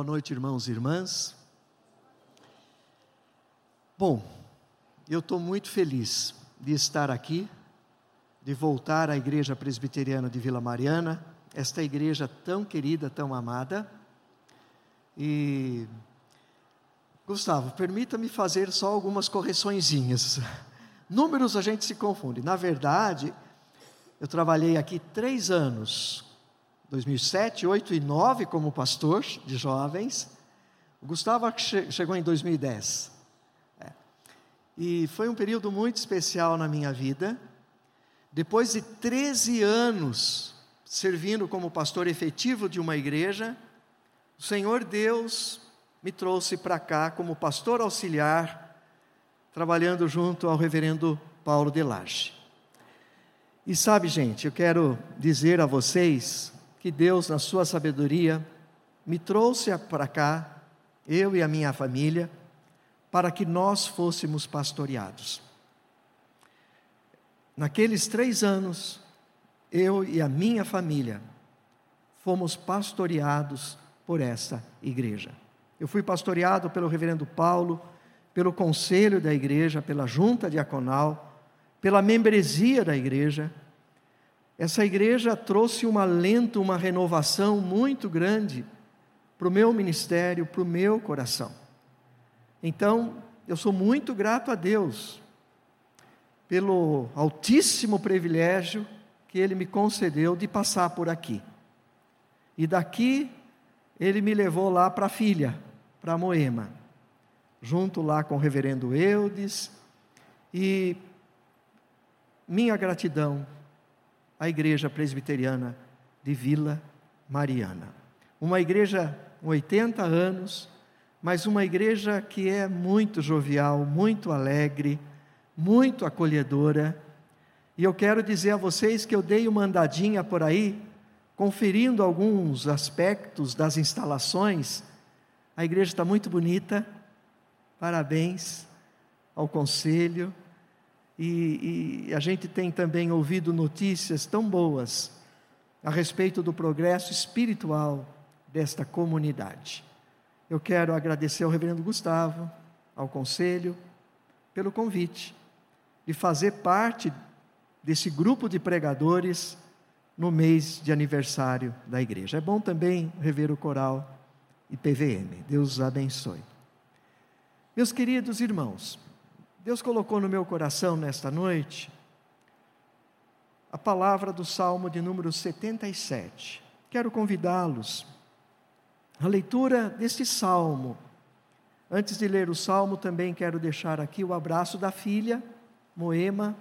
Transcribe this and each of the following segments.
Boa noite, irmãos e irmãs. Bom, eu estou muito feliz de estar aqui, de voltar à Igreja Presbiteriana de Vila Mariana, esta igreja tão querida, tão amada. E, Gustavo, permita-me fazer só algumas correçõezinhas. Números a gente se confunde. Na verdade, eu trabalhei aqui três anos 2007, 8 e 9 como pastor de jovens. O Gustavo chegou em 2010. É. E foi um período muito especial na minha vida. Depois de 13 anos servindo como pastor efetivo de uma igreja, o Senhor Deus me trouxe para cá como pastor auxiliar, trabalhando junto ao reverendo Paulo Delage. E sabe, gente, eu quero dizer a vocês que Deus, na sua sabedoria, me trouxe para cá, eu e a minha família, para que nós fôssemos pastoreados. Naqueles três anos, eu e a minha família fomos pastoreados por essa igreja. Eu fui pastoreado pelo reverendo Paulo, pelo conselho da igreja, pela junta diaconal, pela membresia da igreja essa igreja trouxe um alento, uma renovação muito grande para o meu ministério, para o meu coração. Então, eu sou muito grato a Deus pelo altíssimo privilégio que Ele me concedeu de passar por aqui. E daqui, Ele me levou lá para a filha, para Moema, junto lá com o reverendo Eudes, e minha gratidão a Igreja Presbiteriana de Vila Mariana. Uma igreja com 80 anos, mas uma igreja que é muito jovial, muito alegre, muito acolhedora. E eu quero dizer a vocês que eu dei uma andadinha por aí, conferindo alguns aspectos das instalações. A igreja está muito bonita, parabéns ao conselho, e, e a gente tem também ouvido notícias tão boas a respeito do progresso espiritual desta comunidade. Eu quero agradecer ao reverendo Gustavo, ao conselho, pelo convite de fazer parte desse grupo de pregadores no mês de aniversário da igreja. É bom também rever o coral e PVM. Deus abençoe. Meus queridos irmãos, Deus colocou no meu coração nesta noite a palavra do Salmo de número 77. Quero convidá-los à leitura deste salmo. Antes de ler o salmo, também quero deixar aqui o abraço da filha, Moema,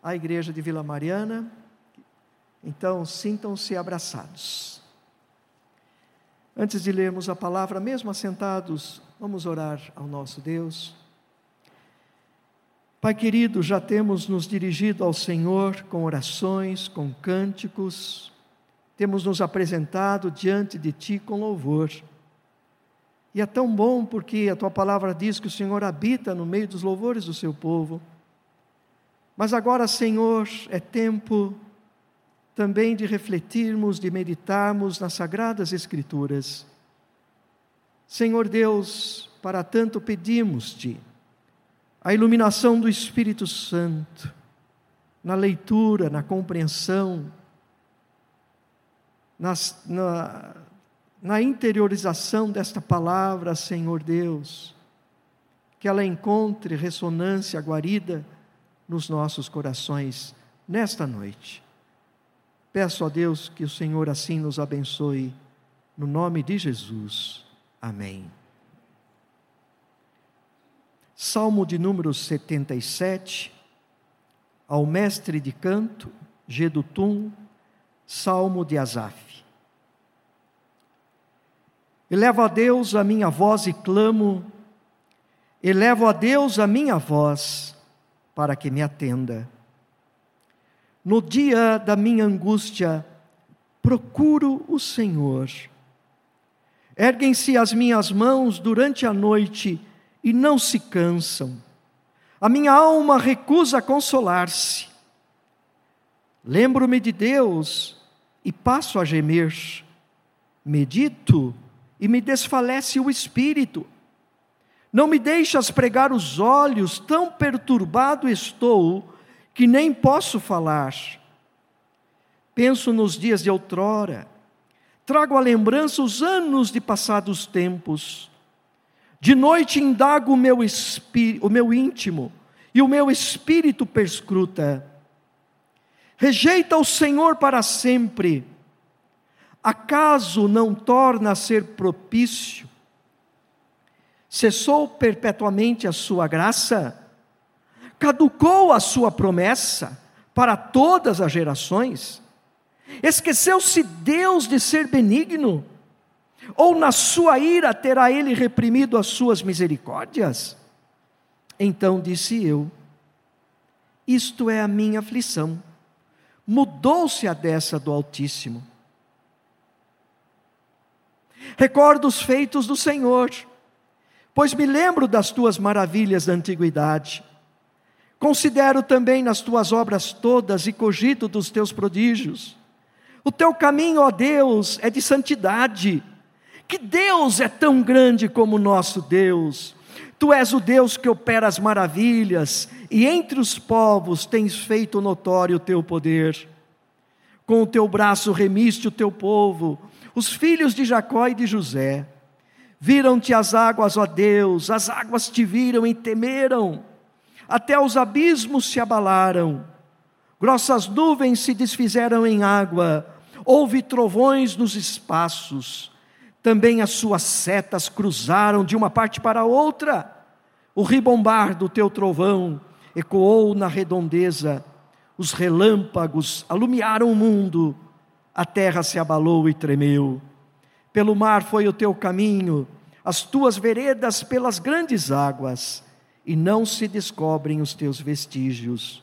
à igreja de Vila Mariana. Então, sintam-se abraçados. Antes de lermos a palavra, mesmo assentados, vamos orar ao nosso Deus. Pai querido, já temos nos dirigido ao Senhor com orações, com cânticos, temos nos apresentado diante de Ti com louvor. E é tão bom porque a Tua palavra diz que o Senhor habita no meio dos louvores do Seu povo. Mas agora, Senhor, é tempo também de refletirmos, de meditarmos nas Sagradas Escrituras. Senhor Deus, para tanto pedimos-te a iluminação do Espírito Santo, na leitura, na compreensão, nas, na, na interiorização desta palavra, Senhor Deus, que ela encontre ressonância guarida nos nossos corações nesta noite. Peço a Deus que o Senhor assim nos abençoe, no nome de Jesus. Amém. Salmo de número 77, ao mestre de canto, Gedutum, Salmo de Asaf. Elevo a Deus a minha voz e clamo, elevo a Deus a minha voz, para que me atenda. No dia da minha angústia, procuro o Senhor. Erguem-se as minhas mãos durante a noite, e não se cansam. A minha alma recusa consolar-se. Lembro-me de Deus e passo a gemer. Medito e me desfalece o espírito. Não me deixas pregar os olhos, tão perturbado estou que nem posso falar. Penso nos dias de outrora, trago à lembrança os anos de passados tempos. De noite indago o meu, o meu íntimo, e o meu espírito perscruta. Rejeita o Senhor para sempre. Acaso não torna a ser propício? Cessou perpetuamente a sua graça? Caducou a sua promessa para todas as gerações? Esqueceu-se Deus de ser benigno? Ou na sua ira terá ele reprimido as suas misericórdias? Então disse eu: Isto é a minha aflição. Mudou-se a dessa do Altíssimo. Recordo os feitos do Senhor pois me lembro das tuas maravilhas da antiguidade. Considero também nas tuas obras todas e cogito dos teus prodígios. O teu caminho, ó Deus, é de santidade. Que Deus é tão grande como o nosso Deus. Tu és o Deus que opera as maravilhas, e entre os povos tens feito notório o teu poder. Com o teu braço remiste o teu povo, os filhos de Jacó e de José. Viram-te as águas, ó Deus, as águas te viram e temeram, até os abismos se abalaram, grossas nuvens se desfizeram em água, houve trovões nos espaços, também as suas setas cruzaram de uma parte para outra, o ribombar do teu trovão ecoou na redondeza, os relâmpagos alumiaram o mundo, a terra se abalou e tremeu. Pelo mar foi o teu caminho, as tuas veredas pelas grandes águas, e não se descobrem os teus vestígios.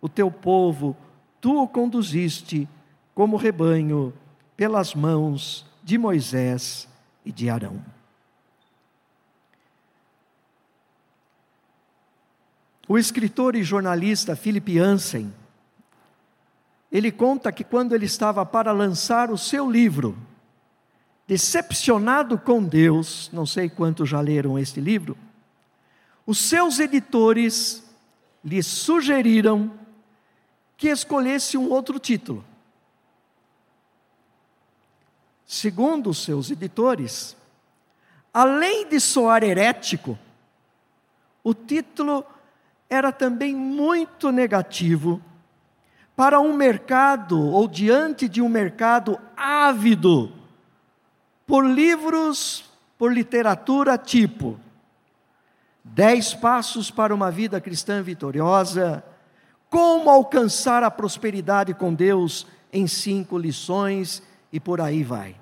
O teu povo, tu o conduziste como rebanho pelas mãos de Moisés e de Arão. O escritor e jornalista Philip Ansem, ele conta que quando ele estava para lançar o seu livro, decepcionado com Deus, não sei quantos já leram este livro, os seus editores lhe sugeriram que escolhesse um outro título. Segundo os seus editores, além de soar herético, o título era também muito negativo para um mercado, ou diante de um mercado ávido por livros, por literatura tipo Dez Passos para uma Vida Cristã Vitoriosa, Como Alcançar a Prosperidade com Deus em Cinco Lições e por aí vai.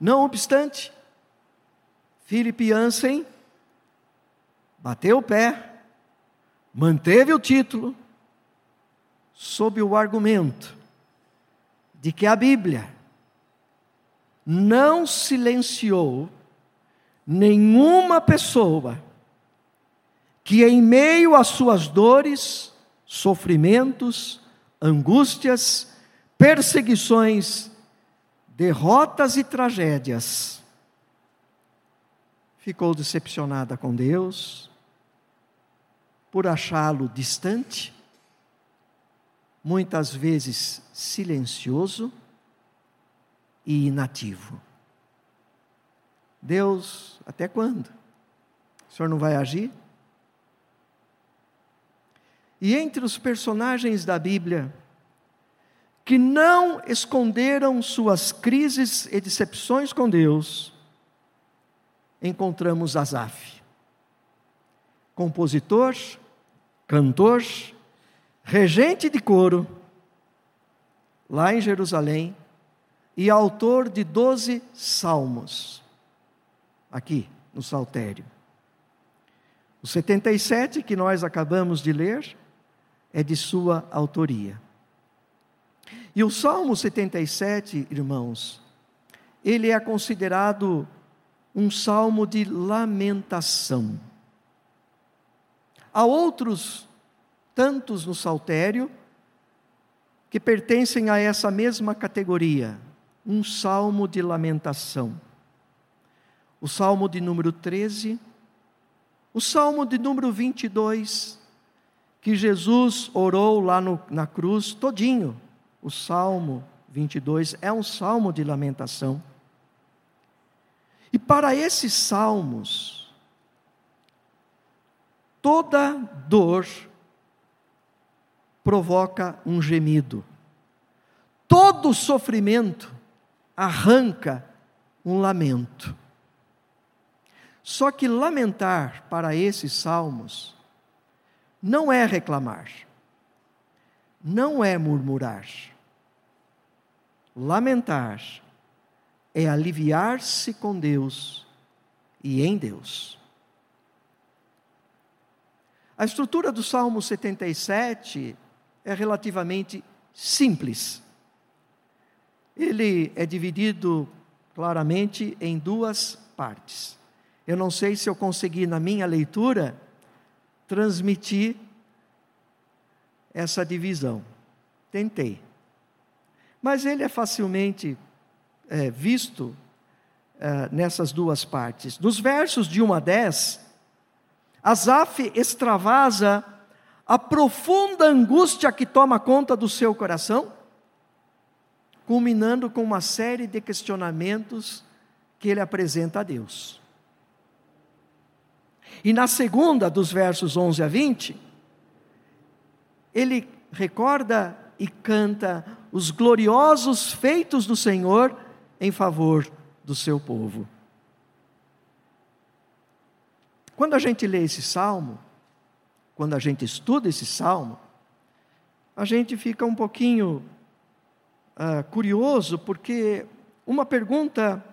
Não obstante, Philip Jansen bateu o pé, manteve o título, sob o argumento de que a Bíblia não silenciou nenhuma pessoa que, em meio às suas dores, sofrimentos, angústias, perseguições, derrotas e tragédias, ficou decepcionada com Deus, por achá-lo distante, muitas vezes silencioso, e inativo. Deus, até quando? O senhor não vai agir? E entre os personagens da Bíblia que não esconderam suas crises e decepções com Deus, encontramos Asaf, compositor, cantor, regente de coro, lá em Jerusalém, e autor de doze salmos, aqui no Saltério. O 77 que nós acabamos de ler é de sua autoria. E o Salmo 77, irmãos, ele é considerado um salmo de lamentação. Há outros tantos no Saltério que pertencem a essa mesma categoria, um salmo de lamentação. o Salmo de número 13, o Salmo de número 22, que Jesus orou lá no, na cruz, todinho. O Salmo 22 é um salmo de lamentação. E para esses salmos, toda dor provoca um gemido, todo sofrimento arranca um lamento. Só que lamentar para esses salmos não é reclamar, não é murmurar. Lamentar é aliviar-se com Deus e em Deus. A estrutura do Salmo 77 é relativamente simples. Ele é dividido claramente em duas partes. Eu não sei se eu consegui, na minha leitura, transmitir essa divisão. Tentei. Mas ele é facilmente é, visto é, nessas duas partes. Nos versos de 1 a 10, Asaf extravasa a profunda angústia que toma conta do seu coração, culminando com uma série de questionamentos que ele apresenta a Deus. E na segunda, dos versos 11 a 20, ele recorda e canta os gloriosos feitos do Senhor em favor do seu povo. Quando a gente lê esse salmo, quando a gente estuda esse salmo, a gente fica um pouquinho uh, curioso, porque uma pergunta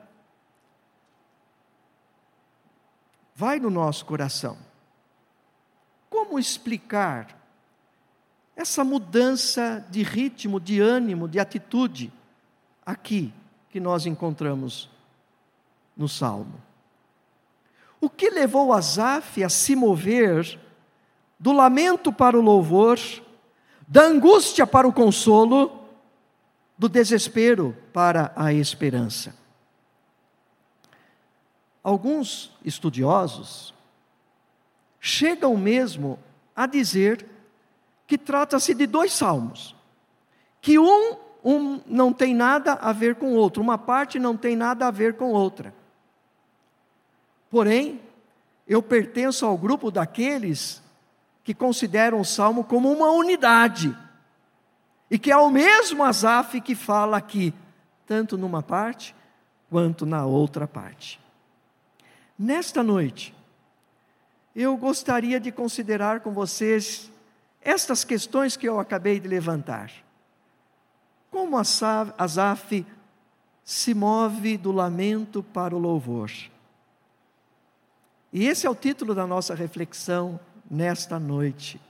vai no nosso coração. Como explicar essa mudança de ritmo, de ânimo, de atitude aqui que nós encontramos no Salmo? O que levou Asaf a se mover do lamento para o louvor, da angústia para o consolo, do desespero para a esperança? alguns estudiosos chegam mesmo a dizer que trata-se de dois salmos, que um, um não tem nada a ver com o outro, uma parte não tem nada a ver com outra. Porém, eu pertenço ao grupo daqueles que consideram o salmo como uma unidade, e que é o mesmo Asaf que fala aqui, tanto numa parte quanto na outra parte. Nesta noite, eu gostaria de considerar com vocês estas questões que eu acabei de levantar. Como Asaf se move do lamento para o louvor. E esse é o título da nossa reflexão nesta noite.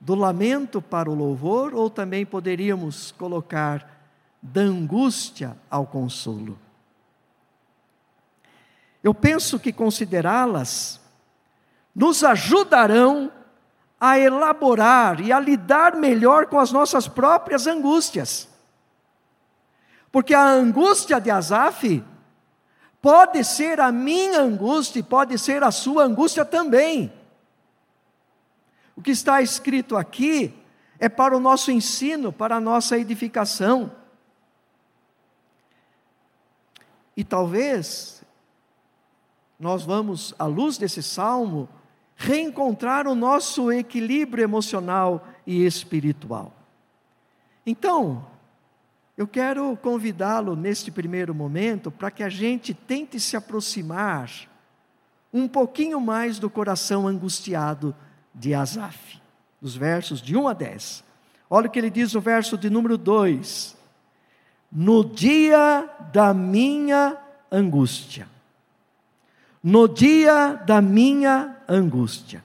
Do lamento para o louvor, ou também poderíamos colocar da angústia ao consolo. Eu penso que considerá-las nos ajudarão a elaborar e a lidar melhor com as nossas próprias angústias. Porque a angústia de Asaf pode ser a minha angústia e pode ser a sua angústia também. O que está escrito aqui é para o nosso ensino, para a nossa edificação. E talvez nós vamos, à luz desse salmo, reencontrar o nosso equilíbrio emocional e espiritual. Então, eu quero convidá-lo neste primeiro momento para que a gente tente se aproximar um pouquinho mais do coração angustiado de Asaf, dos versos de 1 a 10. Olha o que ele diz no verso de número 2: No dia da minha angústia no dia da minha angústia.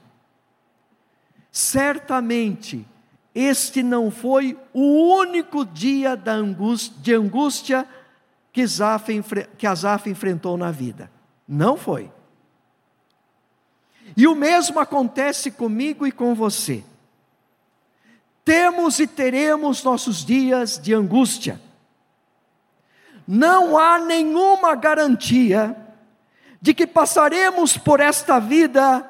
Certamente, este não foi o único dia de angústia que Asaf, que Asaf enfrentou na vida. Não foi. E o mesmo acontece comigo e com você. Temos e teremos nossos dias de angústia. Não há nenhuma garantia de que passaremos por esta vida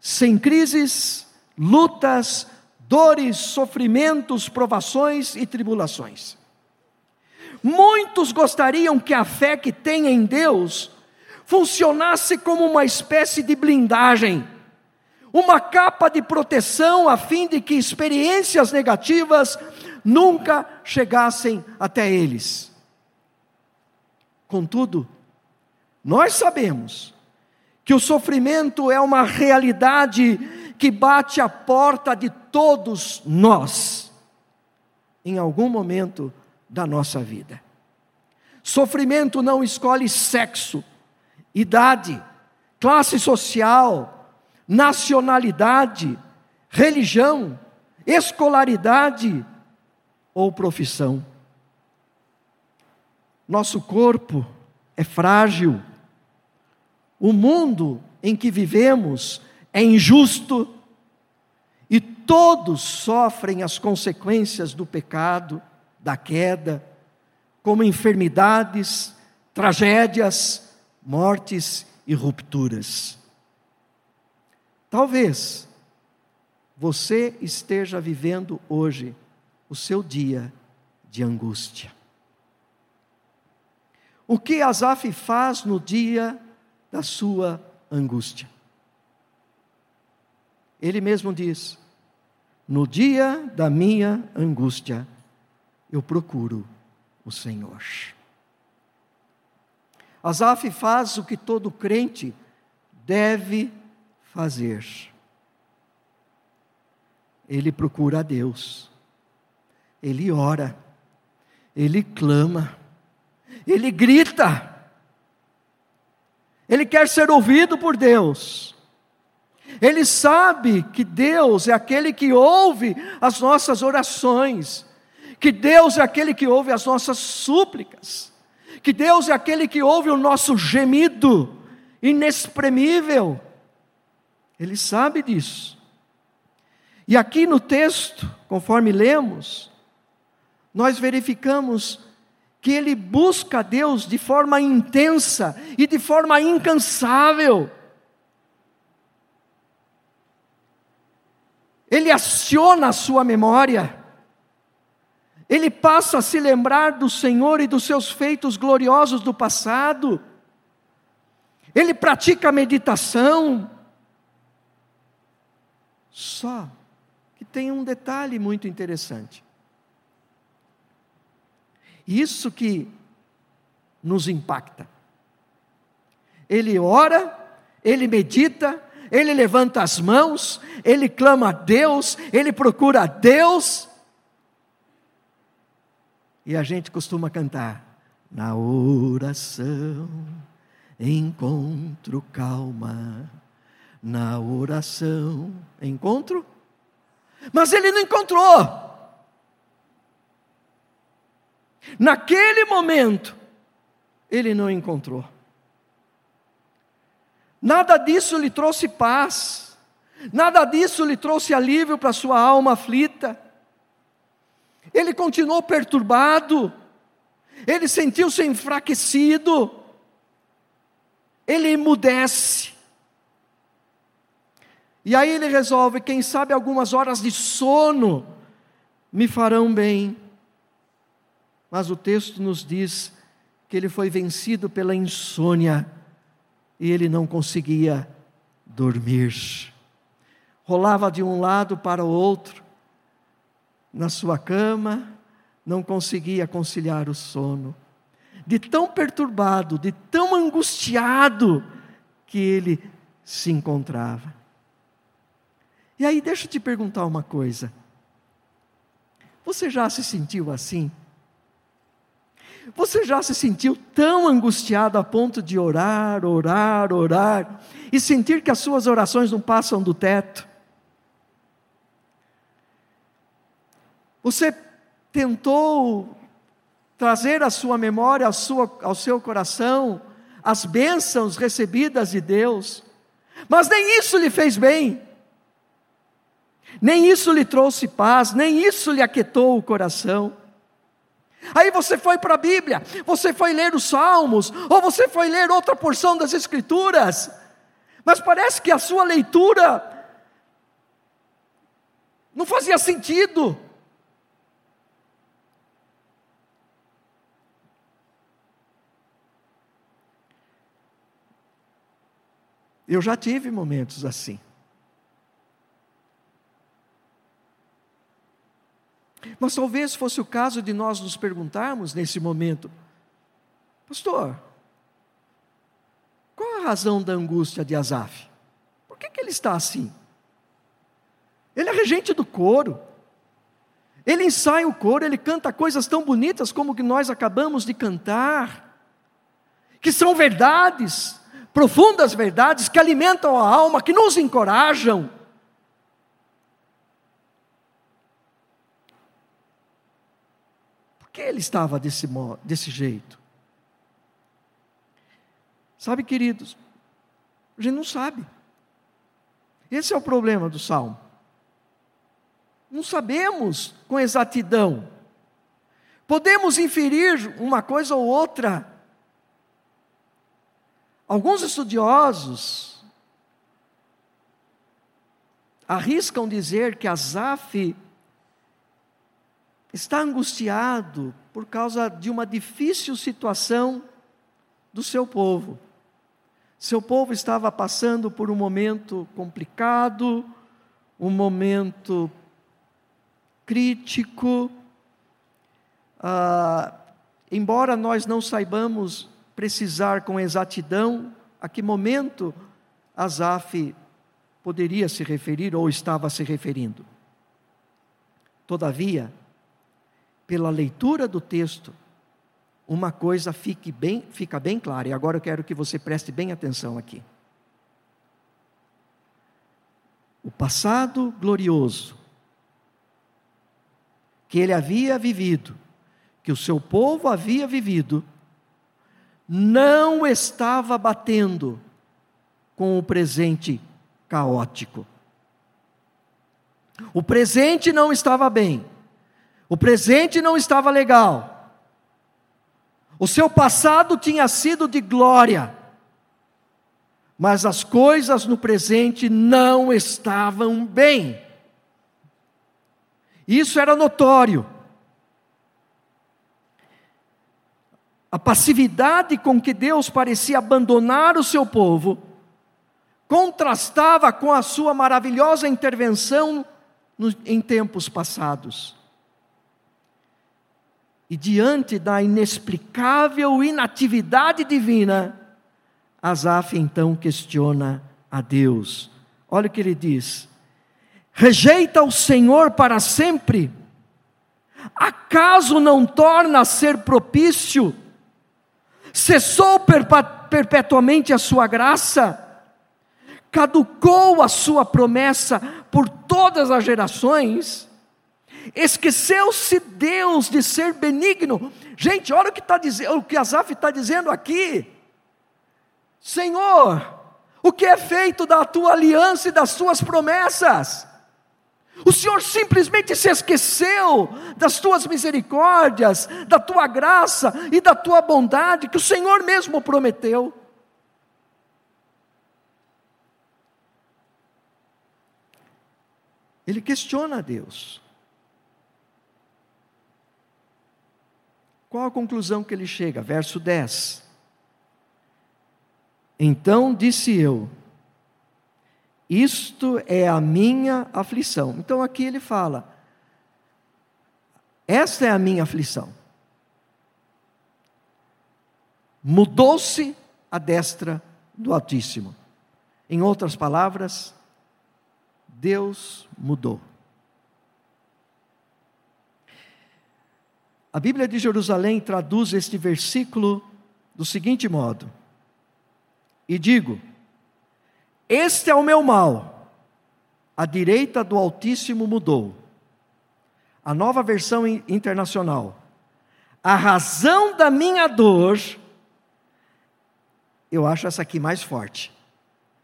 sem crises, lutas, dores, sofrimentos, provações e tribulações. Muitos gostariam que a fé que têm em Deus funcionasse como uma espécie de blindagem, uma capa de proteção a fim de que experiências negativas nunca chegassem até eles. Contudo, nós sabemos que o sofrimento é uma realidade que bate à porta de todos nós, em algum momento da nossa vida. Sofrimento não escolhe sexo, idade, classe social, nacionalidade, religião, escolaridade ou profissão. Nosso corpo é frágil. O mundo em que vivemos é injusto e todos sofrem as consequências do pecado, da queda, como enfermidades, tragédias, mortes e rupturas. Talvez você esteja vivendo hoje o seu dia de angústia. O que Asaf faz no dia da sua angústia? Ele mesmo diz: No dia da minha angústia, eu procuro o Senhor. Asaf faz o que todo crente deve fazer. Ele procura a Deus ele ora, ele clama, ele grita, ele quer ser ouvido por Deus. Ele sabe que Deus é aquele que ouve as nossas orações, que Deus é aquele que ouve as nossas súplicas, que Deus é aquele que ouve o nosso gemido inexprimível. Ele sabe disso. E aqui no texto, conforme lemos, nós verificamos que ele busca Deus de forma intensa e de forma incansável. Ele aciona a sua memória. Ele passa a se lembrar do Senhor e dos seus feitos gloriosos do passado. Ele pratica a meditação. Só que tem um detalhe muito interessante. Isso que nos impacta. Ele ora, ele medita, ele levanta as mãos, ele clama a Deus, ele procura a Deus. E a gente costuma cantar: na oração encontro calma, na oração encontro. Mas ele não encontrou. Naquele momento, ele não encontrou. Nada disso lhe trouxe paz, nada disso lhe trouxe alívio para sua alma aflita. Ele continuou perturbado, ele sentiu-se enfraquecido, ele emudece. E aí ele resolve: quem sabe algumas horas de sono me farão bem mas o texto nos diz que ele foi vencido pela insônia e ele não conseguia dormir. Rolava de um lado para o outro na sua cama, não conseguia conciliar o sono. De tão perturbado, de tão angustiado que ele se encontrava. E aí, deixa eu te perguntar uma coisa. Você já se sentiu assim? Você já se sentiu tão angustiado a ponto de orar, orar, orar e sentir que as suas orações não passam do teto? Você tentou trazer à sua memória, ao, sua, ao seu coração, as bênçãos recebidas de Deus, mas nem isso lhe fez bem, nem isso lhe trouxe paz, nem isso lhe aquietou o coração. Aí você foi para a Bíblia, você foi ler os Salmos, ou você foi ler outra porção das Escrituras, mas parece que a sua leitura não fazia sentido. Eu já tive momentos assim. Mas talvez fosse o caso de nós nos perguntarmos nesse momento, pastor, qual a razão da angústia de Asaf? Por que, que ele está assim? Ele é regente do coro. Ele ensaia o coro, ele canta coisas tão bonitas como que nós acabamos de cantar, que são verdades, profundas verdades que alimentam a alma, que nos encorajam. Que ele estava desse, modo, desse jeito? Sabe, queridos, a gente não sabe. Esse é o problema do salmo. Não sabemos com exatidão. Podemos inferir uma coisa ou outra. Alguns estudiosos arriscam dizer que Asaf está angustiado por causa de uma difícil situação do seu povo. Seu povo estava passando por um momento complicado, um momento crítico. Ah, embora nós não saibamos precisar com exatidão a que momento Asaf poderia se referir ou estava se referindo. Todavia, pela leitura do texto, uma coisa fique bem, fica bem clara, e agora eu quero que você preste bem atenção aqui. O passado glorioso que ele havia vivido, que o seu povo havia vivido, não estava batendo com o presente caótico. O presente não estava bem, o presente não estava legal, o seu passado tinha sido de glória, mas as coisas no presente não estavam bem. Isso era notório. A passividade com que Deus parecia abandonar o seu povo contrastava com a sua maravilhosa intervenção em tempos passados. E diante da inexplicável inatividade divina, Asaf então questiona a Deus. Olha o que ele diz: rejeita o Senhor para sempre? Acaso não torna a ser propício? Cessou perpetuamente a sua graça? Caducou a sua promessa por todas as gerações? Esqueceu-se Deus de ser benigno? Gente, olha o que, tá dizendo, o que Asaf está dizendo aqui. Senhor, o que é feito da tua aliança e das tuas promessas? O Senhor simplesmente se esqueceu das tuas misericórdias, da tua graça e da tua bondade que o Senhor mesmo prometeu. Ele questiona a Deus. Qual a conclusão que ele chega? Verso 10. Então disse eu: isto é a minha aflição. Então aqui ele fala: esta é a minha aflição. Mudou-se a destra do Altíssimo. Em outras palavras, Deus mudou. A Bíblia de Jerusalém traduz este versículo do seguinte modo: E digo, este é o meu mal. A direita do Altíssimo mudou. A nova versão internacional. A razão da minha dor, eu acho essa aqui mais forte.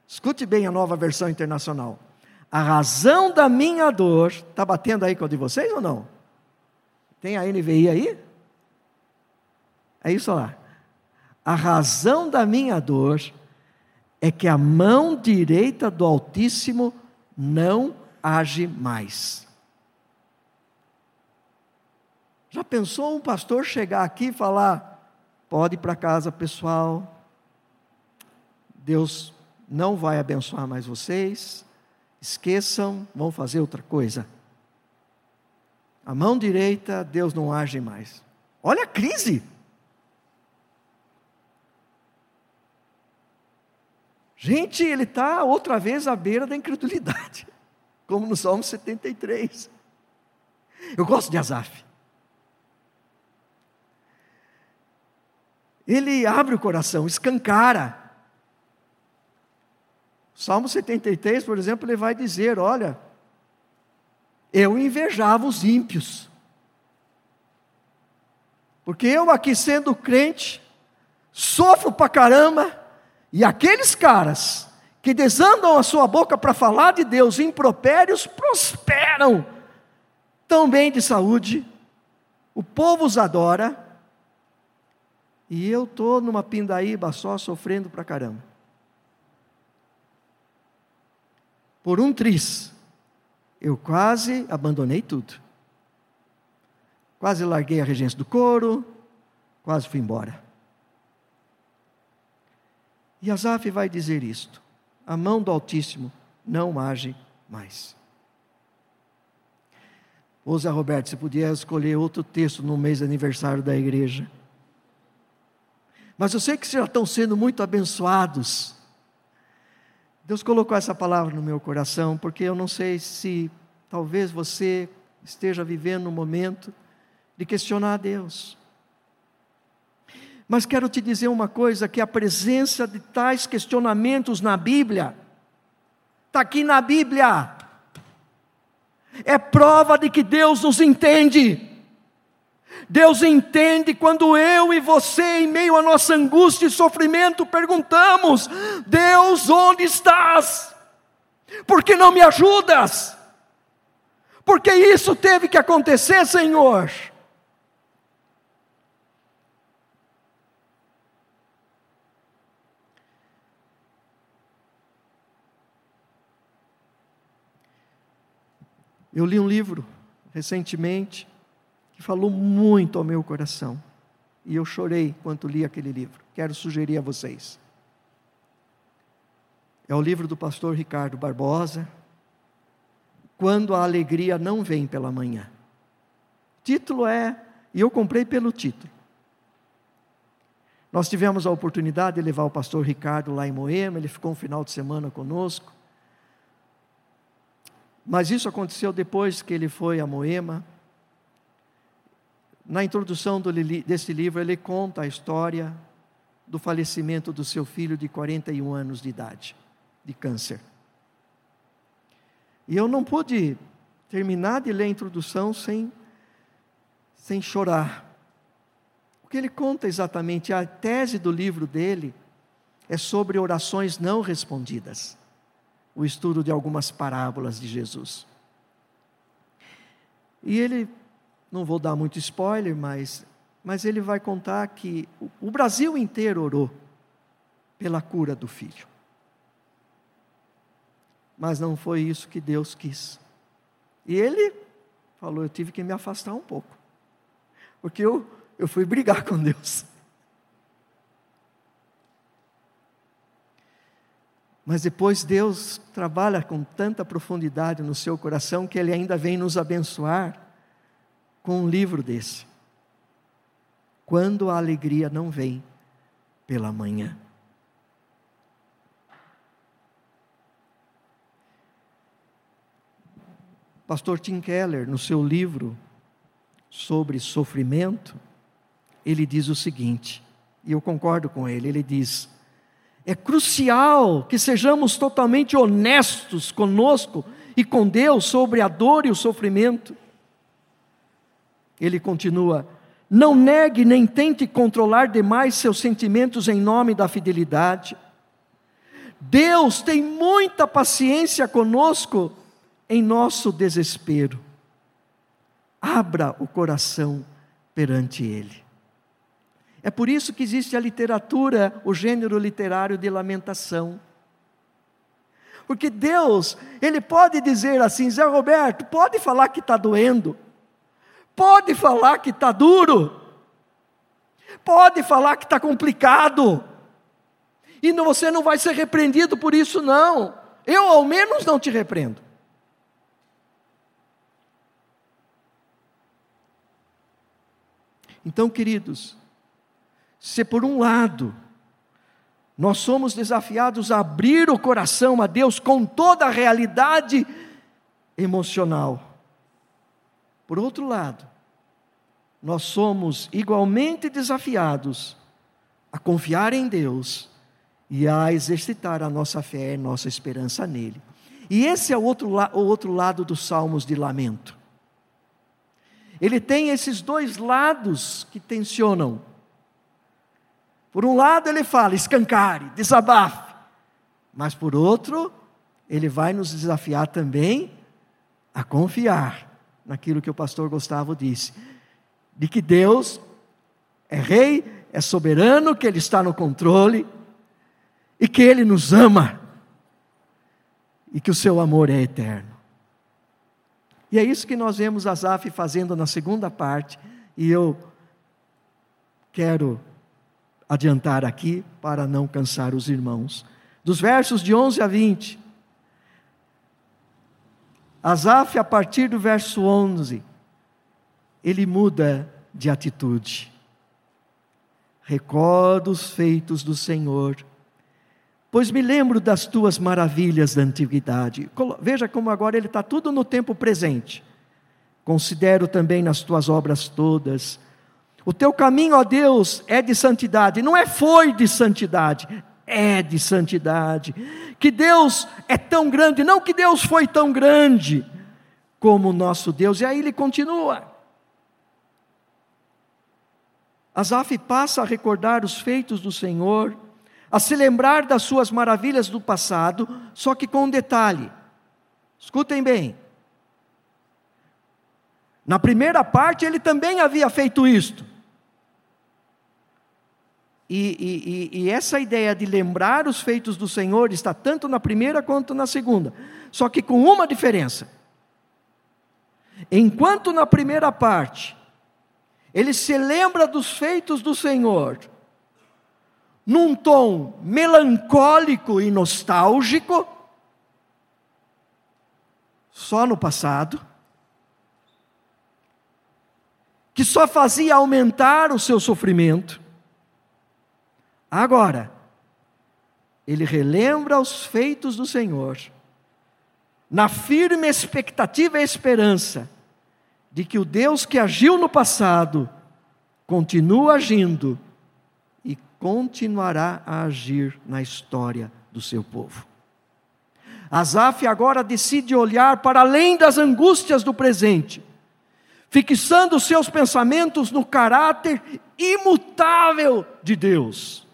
Escute bem a nova versão internacional. A razão da minha dor, está batendo aí com a de vocês ou não? Tem a NVI aí? É isso lá. A razão da minha dor é que a mão direita do Altíssimo não age mais. Já pensou um pastor chegar aqui e falar: pode ir para casa, pessoal, Deus não vai abençoar mais vocês, esqueçam, vão fazer outra coisa. A mão direita, Deus não age mais. Olha a crise. Gente, ele está outra vez à beira da incredulidade, como no Salmo 73. Eu gosto de Asaf. Ele abre o coração, escancara. Salmo 73, por exemplo, ele vai dizer: Olha, eu invejava os ímpios, porque eu aqui sendo crente, sofro pra caramba, e aqueles caras que desandam a sua boca para falar de Deus impropérios prosperam, tão bem de saúde, o povo os adora, e eu estou numa pindaíba só sofrendo pra caramba. por um triz, eu quase abandonei tudo. Quase larguei a regência do couro, quase fui embora. E Asaf vai dizer isto: a mão do Altíssimo não age mais. Ô Zé Roberto, você podia escolher outro texto no mês de aniversário da igreja. Mas eu sei que vocês já estão sendo muito abençoados Deus colocou essa palavra no meu coração, porque eu não sei se talvez você esteja vivendo um momento de questionar a Deus. Mas quero te dizer uma coisa: que a presença de tais questionamentos na Bíblia, está aqui na Bíblia, é prova de que Deus nos entende. Deus entende quando eu e você, em meio à nossa angústia e sofrimento, perguntamos: Deus, onde estás? Por que não me ajudas? Porque isso teve que acontecer, Senhor. Eu li um livro recentemente que falou muito ao meu coração. E eu chorei quando li aquele livro. Quero sugerir a vocês. É o livro do pastor Ricardo Barbosa, Quando a Alegria Não Vem pela Manhã. O título é, e eu comprei pelo título. Nós tivemos a oportunidade de levar o pastor Ricardo lá em Moema, ele ficou um final de semana conosco. Mas isso aconteceu depois que ele foi a Moema na introdução do, desse livro, ele conta a história do falecimento do seu filho de 41 anos de idade, de câncer. E eu não pude terminar de ler a introdução sem, sem chorar. O que ele conta exatamente, a tese do livro dele é sobre orações não respondidas, o estudo de algumas parábolas de Jesus. E ele não vou dar muito spoiler, mas, mas ele vai contar que o Brasil inteiro orou pela cura do filho. Mas não foi isso que Deus quis. E ele falou: Eu tive que me afastar um pouco, porque eu, eu fui brigar com Deus. Mas depois Deus trabalha com tanta profundidade no seu coração que Ele ainda vem nos abençoar com um livro desse. Quando a alegria não vem pela manhã. Pastor Tim Keller, no seu livro sobre sofrimento, ele diz o seguinte, e eu concordo com ele: ele diz, é crucial que sejamos totalmente honestos conosco e com Deus sobre a dor e o sofrimento. Ele continua: Não negue nem tente controlar demais seus sentimentos em nome da fidelidade. Deus tem muita paciência conosco em nosso desespero. Abra o coração perante Ele. É por isso que existe a literatura, o gênero literário de lamentação. Porque Deus, Ele pode dizer assim, Zé Roberto, pode falar que está doendo, pode falar que está duro, pode falar que está complicado, e você não vai ser repreendido por isso, não. Eu, ao menos, não te repreendo. Então, queridos, se por um lado nós somos desafiados a abrir o coração a Deus com toda a realidade emocional. Por outro lado, nós somos igualmente desafiados a confiar em Deus e a exercitar a nossa fé e nossa esperança nele. E esse é o outro, o outro lado dos salmos de lamento. Ele tem esses dois lados que tensionam por um lado, ele fala, escancare, desabafe. Mas por outro, ele vai nos desafiar também a confiar naquilo que o pastor Gustavo disse: de que Deus é rei, é soberano, que Ele está no controle e que Ele nos ama e que o seu amor é eterno. E é isso que nós vemos Asaf fazendo na segunda parte, e eu quero adiantar aqui para não cansar os irmãos. Dos versos de 11 a 20. Asaf, a partir do verso 11, ele muda de atitude. Recordo os feitos do Senhor, pois me lembro das tuas maravilhas da antiguidade. Veja como agora ele está tudo no tempo presente. Considero também nas tuas obras todas o teu caminho, ó Deus, é de santidade. Não é foi de santidade, é de santidade. Que Deus é tão grande, não que Deus foi tão grande como o nosso Deus. E aí ele continua. Asaf passa a recordar os feitos do Senhor, a se lembrar das suas maravilhas do passado, só que com um detalhe. Escutem bem. Na primeira parte ele também havia feito isto. E, e, e, essa ideia de lembrar os feitos do Senhor está tanto na primeira quanto na segunda, só que com uma diferença. Enquanto na primeira parte, ele se lembra dos feitos do Senhor, num tom melancólico e nostálgico, só no passado, que só fazia aumentar o seu sofrimento, Agora, ele relembra os feitos do Senhor, na firme expectativa e esperança de que o Deus que agiu no passado continua agindo e continuará a agir na história do seu povo. Asaf agora decide olhar para além das angústias do presente, fixando seus pensamentos no caráter imutável de Deus.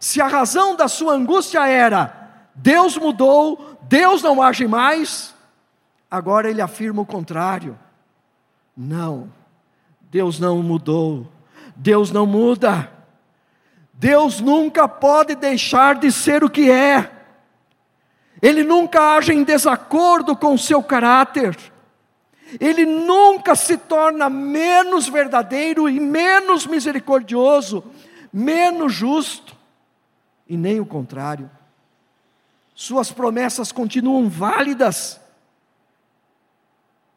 Se a razão da sua angústia era Deus mudou, Deus não age mais, agora ele afirma o contrário. Não, Deus não mudou, Deus não muda, Deus nunca pode deixar de ser o que é, Ele nunca age em desacordo com o seu caráter, Ele nunca se torna menos verdadeiro e menos misericordioso, menos justo e nem o contrário. Suas promessas continuam válidas.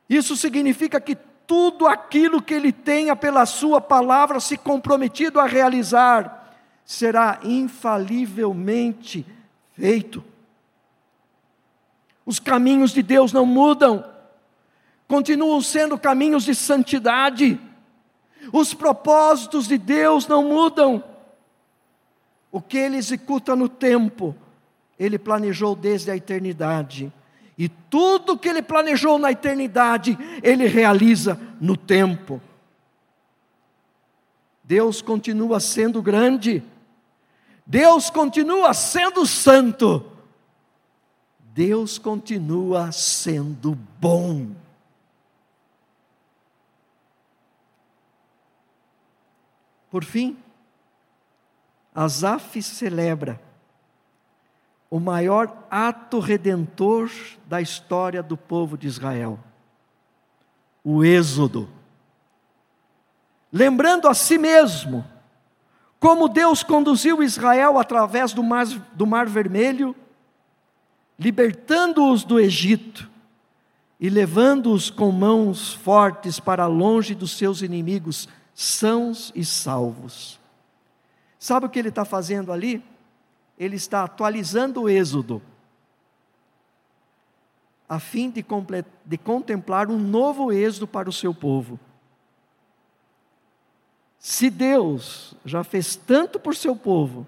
Isso significa que tudo aquilo que ele tenha pela sua palavra se comprometido a realizar será infalivelmente feito. Os caminhos de Deus não mudam, continuam sendo caminhos de santidade. Os propósitos de Deus não mudam. O que ele executa no tempo, ele planejou desde a eternidade. E tudo que ele planejou na eternidade, ele realiza no tempo. Deus continua sendo grande, Deus continua sendo santo, Deus continua sendo bom. Por fim, Asaf celebra o maior ato redentor da história do povo de Israel, o Êxodo. Lembrando a si mesmo como Deus conduziu Israel através do Mar, do mar Vermelho, libertando-os do Egito e levando-os com mãos fortes para longe dos seus inimigos, sãos e salvos. Sabe o que ele está fazendo ali? Ele está atualizando o Êxodo, a fim de, de contemplar um novo êxodo para o seu povo. Se Deus já fez tanto por seu povo,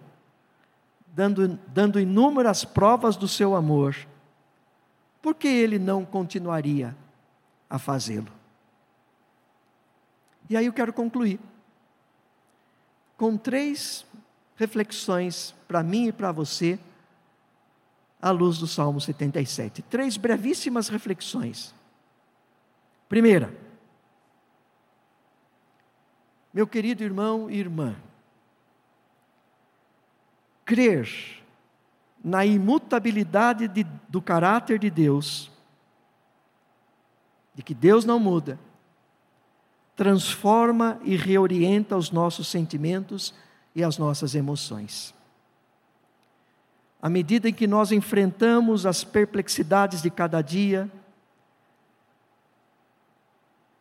dando, dando inúmeras provas do seu amor, por que ele não continuaria a fazê-lo? E aí eu quero concluir com três reflexões para mim e para você, à luz do Salmo 77. Três brevíssimas reflexões. Primeira, meu querido irmão e irmã, crer na imutabilidade de, do caráter de Deus, de que Deus não muda, transforma e reorienta os nossos sentimentos e as nossas emoções. À medida em que nós enfrentamos as perplexidades de cada dia,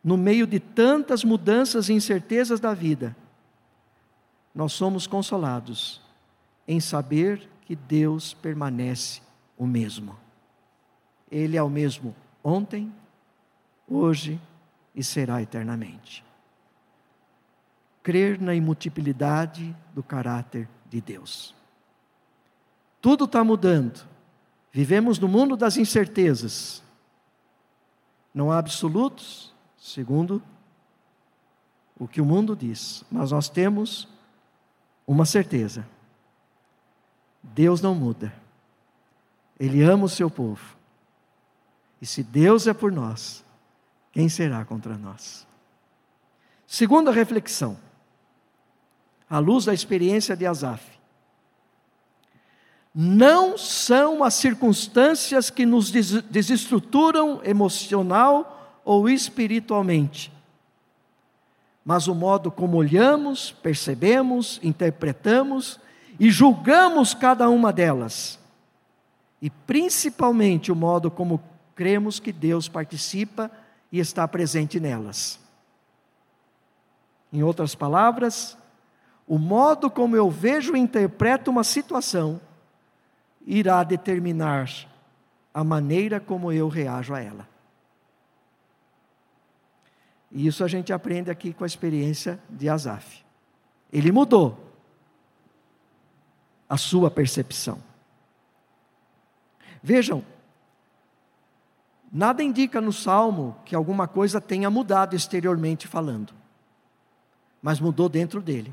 no meio de tantas mudanças e incertezas da vida, nós somos consolados em saber que Deus permanece o mesmo. Ele é o mesmo ontem, hoje e será eternamente. Crer na imutabilidade do caráter de Deus. Tudo está mudando. Vivemos no mundo das incertezas. Não há absolutos, segundo o que o mundo diz, mas nós temos uma certeza: Deus não muda, Ele ama o seu povo, e se Deus é por nós, quem será contra nós? Segunda reflexão, à luz da experiência de Asaf. Não são as circunstâncias que nos desestruturam emocional ou espiritualmente, mas o modo como olhamos, percebemos, interpretamos e julgamos cada uma delas, e principalmente o modo como cremos que Deus participa e está presente nelas. Em outras palavras, o modo como eu vejo e interpreto uma situação irá determinar a maneira como eu reajo a ela. E isso a gente aprende aqui com a experiência de Asaf. Ele mudou a sua percepção. Vejam, nada indica no salmo que alguma coisa tenha mudado exteriormente falando, mas mudou dentro dele.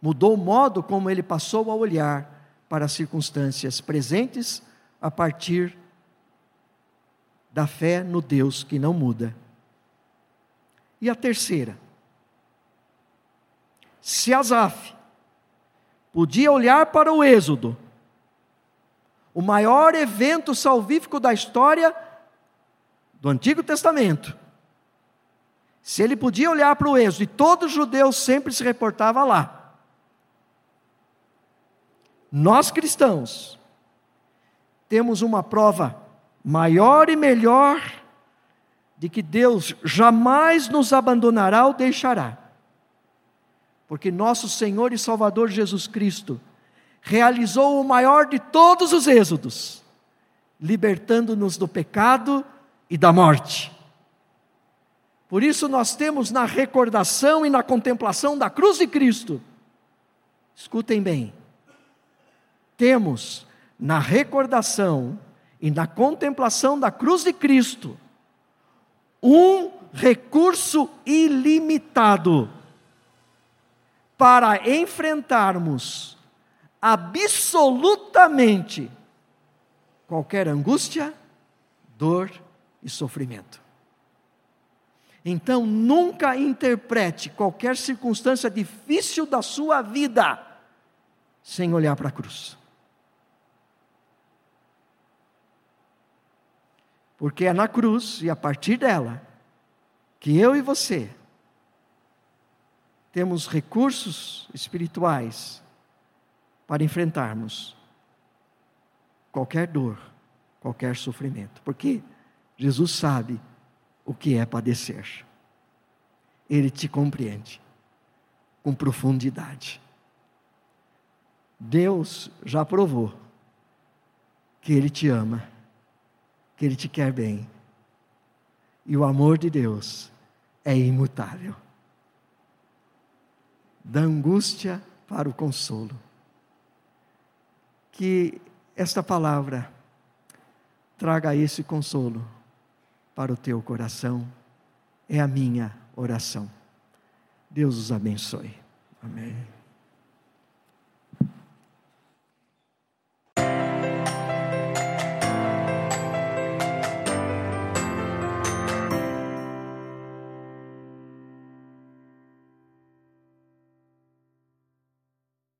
Mudou o modo como ele passou a olhar para as circunstâncias presentes a partir da fé no Deus que não muda. E a terceira, se Asaf podia olhar para o Êxodo, o maior evento salvífico da história do Antigo Testamento, se ele podia olhar para o Êxodo, e todo judeu sempre se reportava lá, nós cristãos temos uma prova maior e melhor de que Deus jamais nos abandonará ou deixará. Porque nosso Senhor e Salvador Jesus Cristo realizou o maior de todos os êxodos, libertando-nos do pecado e da morte. Por isso nós temos na recordação e na contemplação da cruz de Cristo, escutem bem, temos na recordação e na contemplação da cruz de Cristo, um recurso ilimitado para enfrentarmos absolutamente qualquer angústia, dor e sofrimento. Então, nunca interprete qualquer circunstância difícil da sua vida sem olhar para a cruz. Porque é na cruz e a partir dela que eu e você temos recursos espirituais para enfrentarmos qualquer dor, qualquer sofrimento. Porque Jesus sabe o que é padecer. Ele te compreende com profundidade. Deus já provou que Ele te ama, que Ele te quer bem. E o amor de Deus é imutável da angústia para o consolo. Que esta palavra traga esse consolo para o teu coração, é a minha oração. Deus os abençoe. Amém.